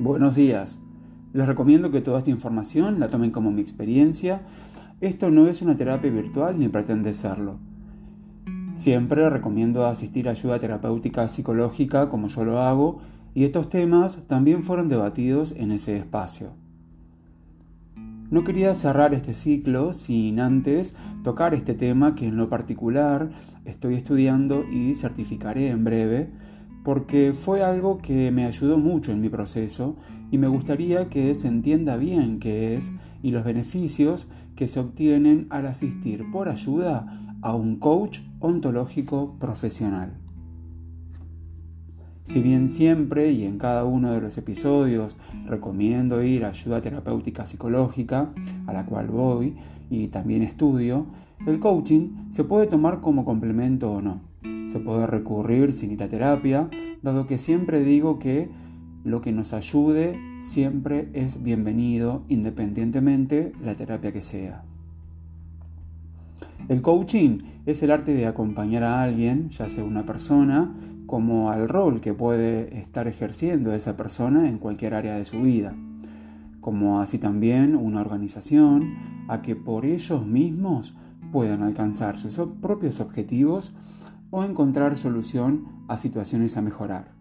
Buenos días. Les recomiendo que toda esta información la tomen como mi experiencia. Esto no es una terapia virtual ni pretende serlo. Siempre recomiendo asistir a ayuda terapéutica psicológica como yo lo hago y estos temas también fueron debatidos en ese espacio. No quería cerrar este ciclo sin antes tocar este tema que en lo particular estoy estudiando y certificaré en breve porque fue algo que me ayudó mucho en mi proceso y me gustaría que se entienda bien qué es y los beneficios que se obtienen al asistir por ayuda a un coach ontológico profesional. Si bien siempre y en cada uno de los episodios recomiendo ir a ayuda terapéutica psicológica, a la cual voy y también estudio, el coaching se puede tomar como complemento o no. Se puede recurrir sin ir a terapia, dado que siempre digo que lo que nos ayude siempre es bienvenido independientemente la terapia que sea. El coaching es el arte de acompañar a alguien, ya sea una persona, como al rol que puede estar ejerciendo esa persona en cualquier área de su vida, como así también una organización a que por ellos mismos puedan alcanzar sus propios objetivos o encontrar solución a situaciones a mejorar.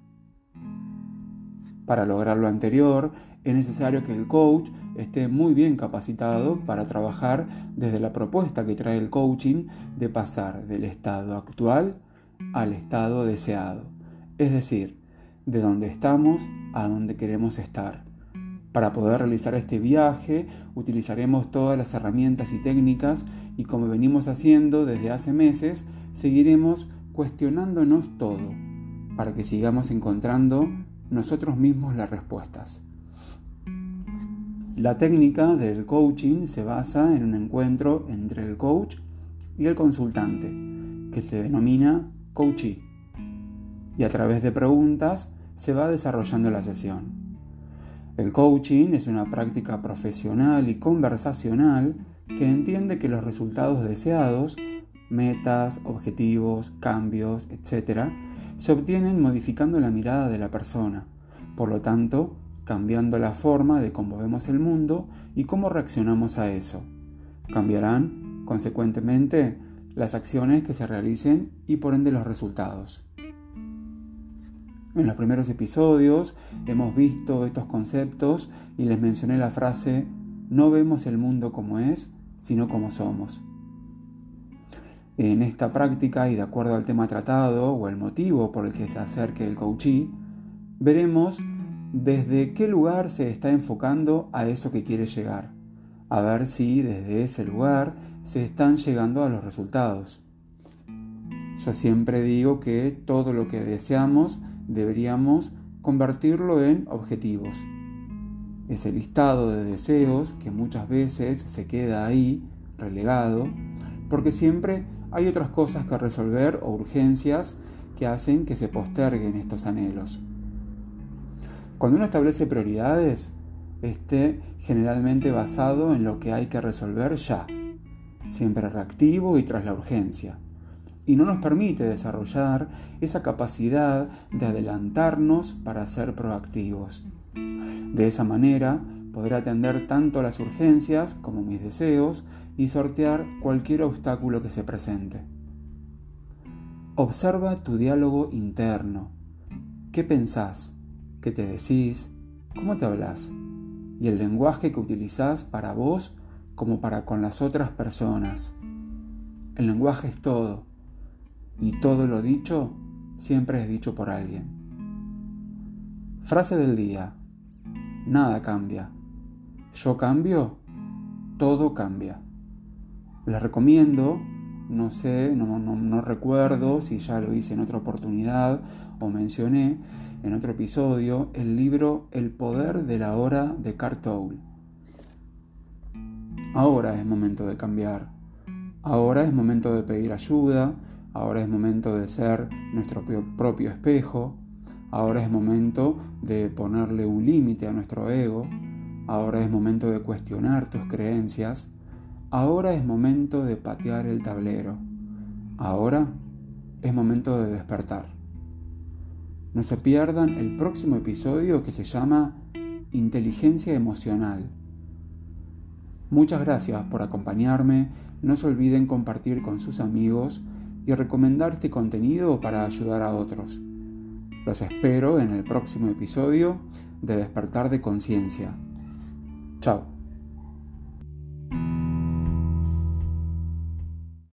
Para lograr lo anterior, es necesario que el coach esté muy bien capacitado para trabajar desde la propuesta que trae el coaching de pasar del estado actual al estado deseado, es decir, de donde estamos a donde queremos estar. Para poder realizar este viaje utilizaremos todas las herramientas y técnicas y como venimos haciendo desde hace meses, seguiremos cuestionándonos todo para que sigamos encontrando nosotros mismos las respuestas. La técnica del coaching se basa en un encuentro entre el coach y el consultante, que se denomina coachee, y a través de preguntas se va desarrollando la sesión. El coaching es una práctica profesional y conversacional que entiende que los resultados deseados, metas, objetivos, cambios, etc., se obtienen modificando la mirada de la persona, por lo tanto, cambiando la forma de cómo vemos el mundo y cómo reaccionamos a eso. Cambiarán, consecuentemente, las acciones que se realicen y por ende los resultados. En los primeros episodios hemos visto estos conceptos y les mencioné la frase no vemos el mundo como es, sino como somos. En esta práctica y de acuerdo al tema tratado o el motivo por el que se acerque el coachee, veremos desde qué lugar se está enfocando a eso que quiere llegar, a ver si desde ese lugar se están llegando a los resultados. Yo siempre digo que todo lo que deseamos deberíamos convertirlo en objetivos. Ese listado de deseos que muchas veces se queda ahí, relegado, porque siempre hay otras cosas que resolver o urgencias que hacen que se posterguen estos anhelos. Cuando uno establece prioridades, esté generalmente basado en lo que hay que resolver ya, siempre reactivo y tras la urgencia, y no nos permite desarrollar esa capacidad de adelantarnos para ser proactivos. De esa manera, podré atender tanto las urgencias como mis deseos y sortear cualquier obstáculo que se presente. Observa tu diálogo interno. ¿Qué pensás? qué te decís, cómo te hablas y el lenguaje que utilizás para vos como para con las otras personas. El lenguaje es todo y todo lo dicho siempre es dicho por alguien. Frase del día. Nada cambia. Yo cambio, todo cambia. Les recomiendo, no sé, no, no recuerdo si ya lo hice en otra oportunidad o mencioné, en otro episodio el libro El poder de la hora de Cartoul. Ahora es momento de cambiar. Ahora es momento de pedir ayuda. Ahora es momento de ser nuestro propio espejo. Ahora es momento de ponerle un límite a nuestro ego. Ahora es momento de cuestionar tus creencias. Ahora es momento de patear el tablero. Ahora es momento de despertar. No se pierdan el próximo episodio que se llama inteligencia emocional. Muchas gracias por acompañarme, no se olviden compartir con sus amigos y recomendar este contenido para ayudar a otros. Los espero en el próximo episodio de Despertar de Conciencia. Ciao.